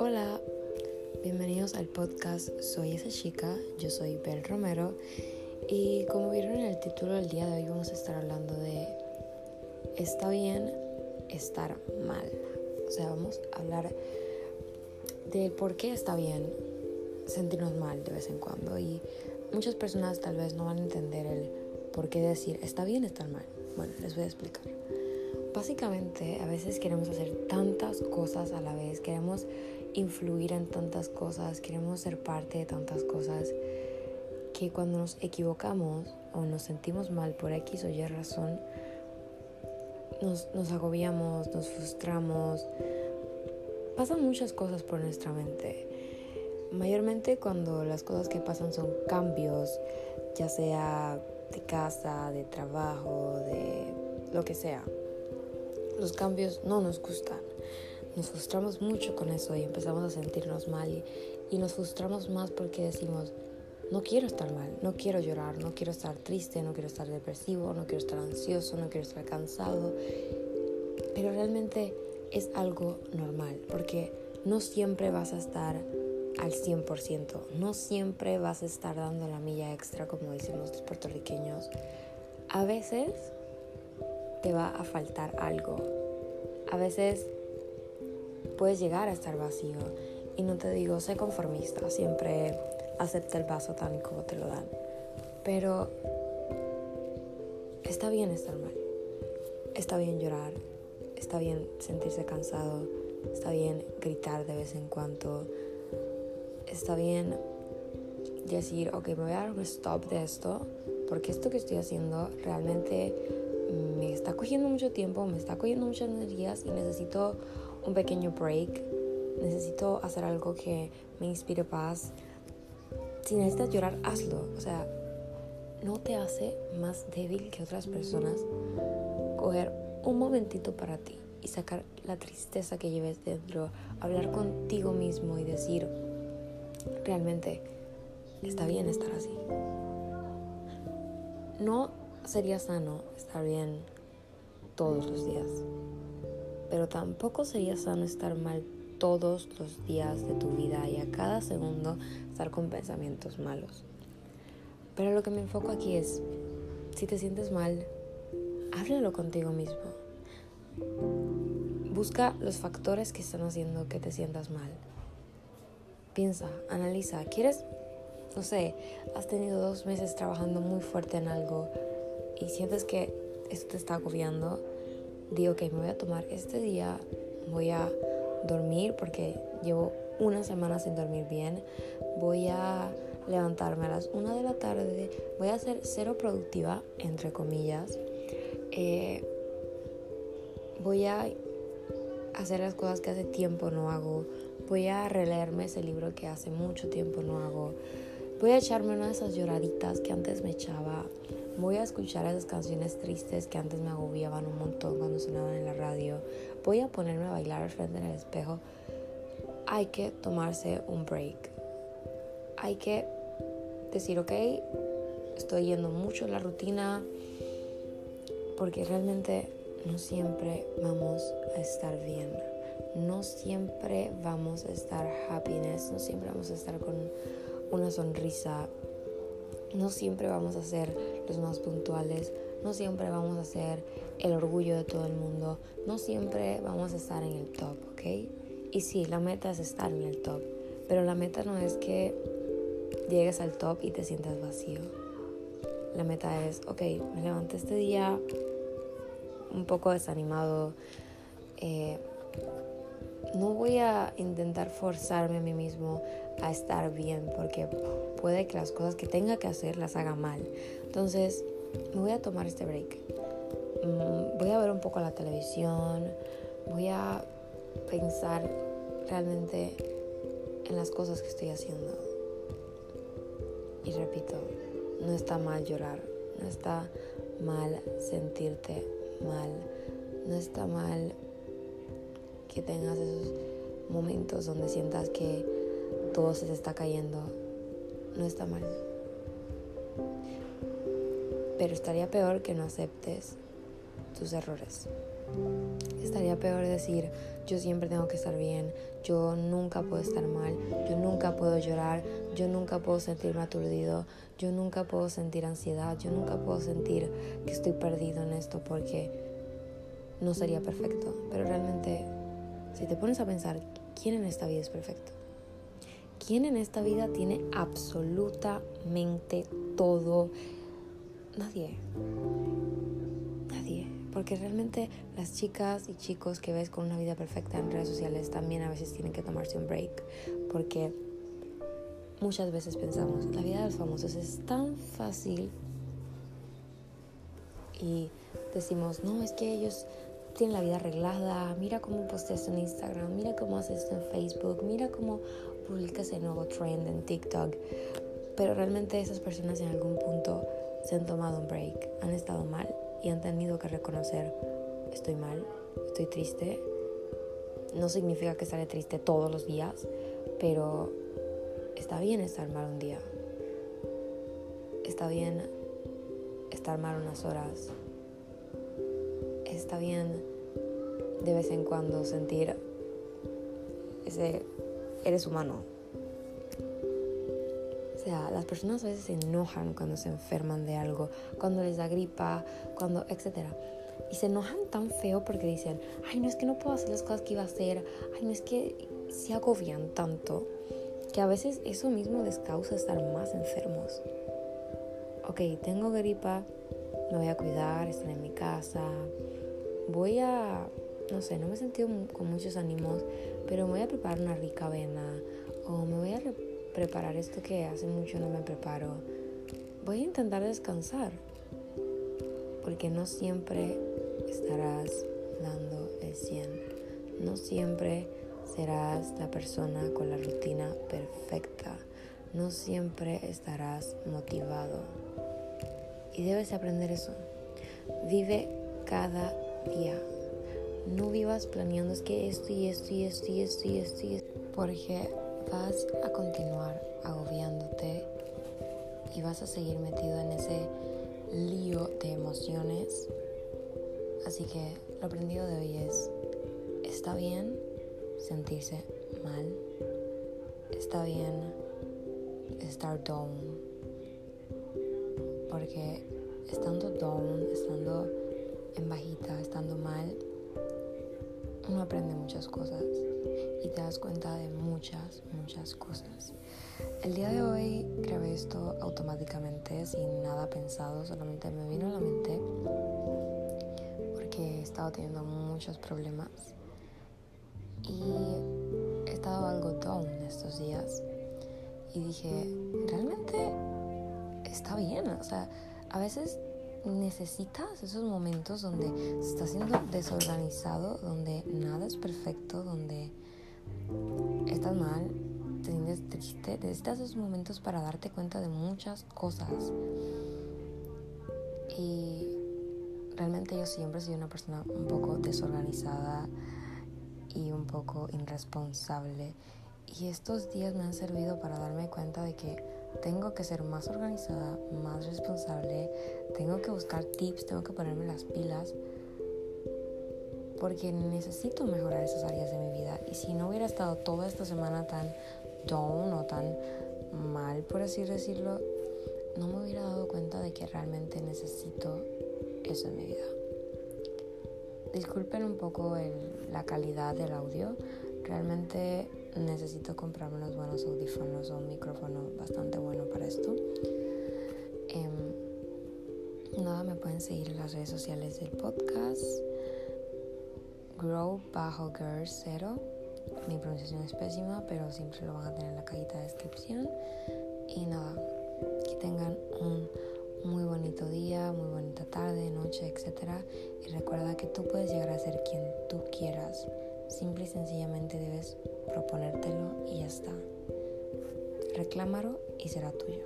Hola, bienvenidos al podcast Soy esa chica, yo soy Bel Romero y como vieron en el título del día de hoy vamos a estar hablando de está bien estar mal. O sea, vamos a hablar de por qué está bien sentirnos mal de vez en cuando y muchas personas tal vez no van a entender el por qué decir está bien estar mal. Bueno, les voy a explicar. Básicamente, a veces queremos hacer tantas cosas a la vez, queremos influir en tantas cosas, queremos ser parte de tantas cosas, que cuando nos equivocamos o nos sentimos mal por X o Y razón, nos, nos agobiamos, nos frustramos, pasan muchas cosas por nuestra mente. Mayormente cuando las cosas que pasan son cambios, ya sea de casa, de trabajo, de lo que sea. Los cambios no nos gustan. Nos frustramos mucho con eso y empezamos a sentirnos mal y, y nos frustramos más porque decimos, no quiero estar mal, no quiero llorar, no quiero estar triste, no quiero estar depresivo, no quiero estar ansioso, no quiero estar cansado. Pero realmente es algo normal porque no siempre vas a estar al 100%, no siempre vas a estar dando la milla extra como decimos los puertorriqueños. A veces te va a faltar algo. A veces puedes llegar a estar vacío y no te digo, sé conformista, siempre acepta el vaso tal y como te lo dan. Pero está bien estar mal, está bien llorar, está bien sentirse cansado, está bien gritar de vez en cuando, está bien decir, ok, me voy a dar un stop de esto, porque esto que estoy haciendo realmente me está cogiendo mucho tiempo, me está cogiendo muchas energías y necesito un pequeño break, necesito hacer algo que me inspire paz. Si necesitas llorar, hazlo. O sea, no te hace más débil que otras personas coger un momentito para ti y sacar la tristeza que lleves dentro, hablar contigo mismo y decir, realmente está bien estar así. No sería sano estar bien todos los días, pero tampoco sería sano estar mal todos los días de tu vida y a cada segundo estar con pensamientos malos. Pero lo que me enfoco aquí es, si te sientes mal, háblalo contigo mismo. Busca los factores que están haciendo que te sientas mal. Piensa, analiza, ¿quieres? No sé, has tenido dos meses trabajando muy fuerte en algo y sientes que esto te está agobiando. Digo, que me voy a tomar este día, voy a dormir porque llevo una semana sin dormir bien. Voy a levantarme a las una de la tarde. Voy a ser cero productiva, entre comillas. Eh, voy a hacer las cosas que hace tiempo no hago. Voy a releerme ese libro que hace mucho tiempo no hago. Voy a echarme una de esas lloraditas que antes me echaba. Voy a escuchar esas canciones tristes que antes me agobiaban un montón cuando sonaban en la radio. Voy a ponerme a bailar al frente del espejo. Hay que tomarse un break. Hay que decir, ok, estoy yendo mucho en la rutina porque realmente no siempre vamos a estar bien. No siempre vamos a estar happiness, no siempre vamos a estar con una sonrisa. No siempre vamos a ser los más puntuales, no siempre vamos a ser el orgullo de todo el mundo, no siempre vamos a estar en el top, ¿ok? Y sí, la meta es estar en el top, pero la meta no es que llegues al top y te sientas vacío. La meta es, ok, me levanté este día, un poco desanimado. Eh, no voy a intentar forzarme a mí mismo a estar bien porque puede que las cosas que tenga que hacer las haga mal. Entonces, me voy a tomar este break. Mm, voy a ver un poco la televisión. Voy a pensar realmente en las cosas que estoy haciendo. Y repito, no está mal llorar, no está mal sentirte mal. No está mal que tengas esos momentos donde sientas que todo se te está cayendo. No está mal. Pero estaría peor que no aceptes tus errores. Estaría peor decir, yo siempre tengo que estar bien, yo nunca puedo estar mal, yo nunca puedo llorar, yo nunca puedo sentirme aturdido, yo nunca puedo sentir ansiedad, yo nunca puedo sentir que estoy perdido en esto porque no sería perfecto. Pero realmente, si te pones a pensar, ¿quién en esta vida es perfecto? ¿Quién en esta vida tiene absolutamente todo? Nadie. Nadie. Porque realmente las chicas y chicos que ves con una vida perfecta en redes sociales también a veces tienen que tomarse un break. Porque muchas veces pensamos, la vida de los famosos es tan fácil. Y decimos, no, es que ellos tienen la vida arreglada, mira cómo posteas en Instagram, mira cómo haces esto en Facebook, mira cómo publicas el nuevo trend en TikTok. Pero realmente esas personas en algún punto se han tomado un break, han estado mal y han tenido que reconocer, estoy mal, estoy triste. No significa que estaré triste todos los días, pero está bien estar mal un día. Está bien estar mal unas horas. Está bien de vez en cuando sentir ese eres humano. O sea, las personas a veces se enojan cuando se enferman de algo, cuando les da gripa, cuando, etc. Y se enojan tan feo porque dicen, ay, no es que no puedo hacer las cosas que iba a hacer, ay, no es que se agobian tanto, que a veces eso mismo les causa estar más enfermos. Ok, tengo gripa, me voy a cuidar, estar en mi casa, voy a no sé, no me he sentido con muchos ánimos, pero me voy a preparar una rica avena o me voy a preparar esto que hace mucho no me preparo. Voy a intentar descansar, porque no siempre estarás dando el 100. No siempre serás la persona con la rutina perfecta. No siempre estarás motivado. Y debes aprender eso. Vive cada día no vivas planeando es que esto y esto y esto y esto y esto y esto, porque vas a continuar agobiándote y vas a seguir metido en ese lío de emociones. Así que lo aprendido de hoy es, está bien sentirse mal, está bien estar down, porque estando down, estando en bajita, estando mal, uno aprende muchas cosas y te das cuenta de muchas, muchas cosas. El día de hoy grabé esto automáticamente, sin nada pensado, solamente me vino a la mente porque he estado teniendo muchos problemas y he estado algo down estos días y dije, realmente está bien, o sea, a veces necesitas esos momentos donde estás siendo desorganizado, donde nada es perfecto, donde estás mal, te sientes triste. Necesitas esos momentos para darte cuenta de muchas cosas. Y realmente yo siempre sido una persona un poco desorganizada y un poco irresponsable. Y estos días me han servido para darme cuenta de que tengo que ser más organizada, más responsable, tengo que buscar tips, tengo que ponerme las pilas, porque necesito mejorar esas áreas de mi vida. Y si no hubiera estado toda esta semana tan down o tan mal, por así decirlo, no me hubiera dado cuenta de que realmente necesito eso en mi vida. Disculpen un poco la calidad del audio. Realmente necesito comprarme unos buenos audífonos o un micrófono bastante bueno para esto. Em, nada, me pueden seguir en las redes sociales del podcast. Grow bajo girl 0. Mi pronunciación es pésima, pero siempre lo van a tener en la cajita de descripción. Y nada, que tengan un muy bonito día, muy bonita tarde, noche, etc. Y recuerda que tú puedes llegar a ser quien tú quieras. Simple y sencillamente debes proponértelo y ya está. Reclámalo y será tuyo.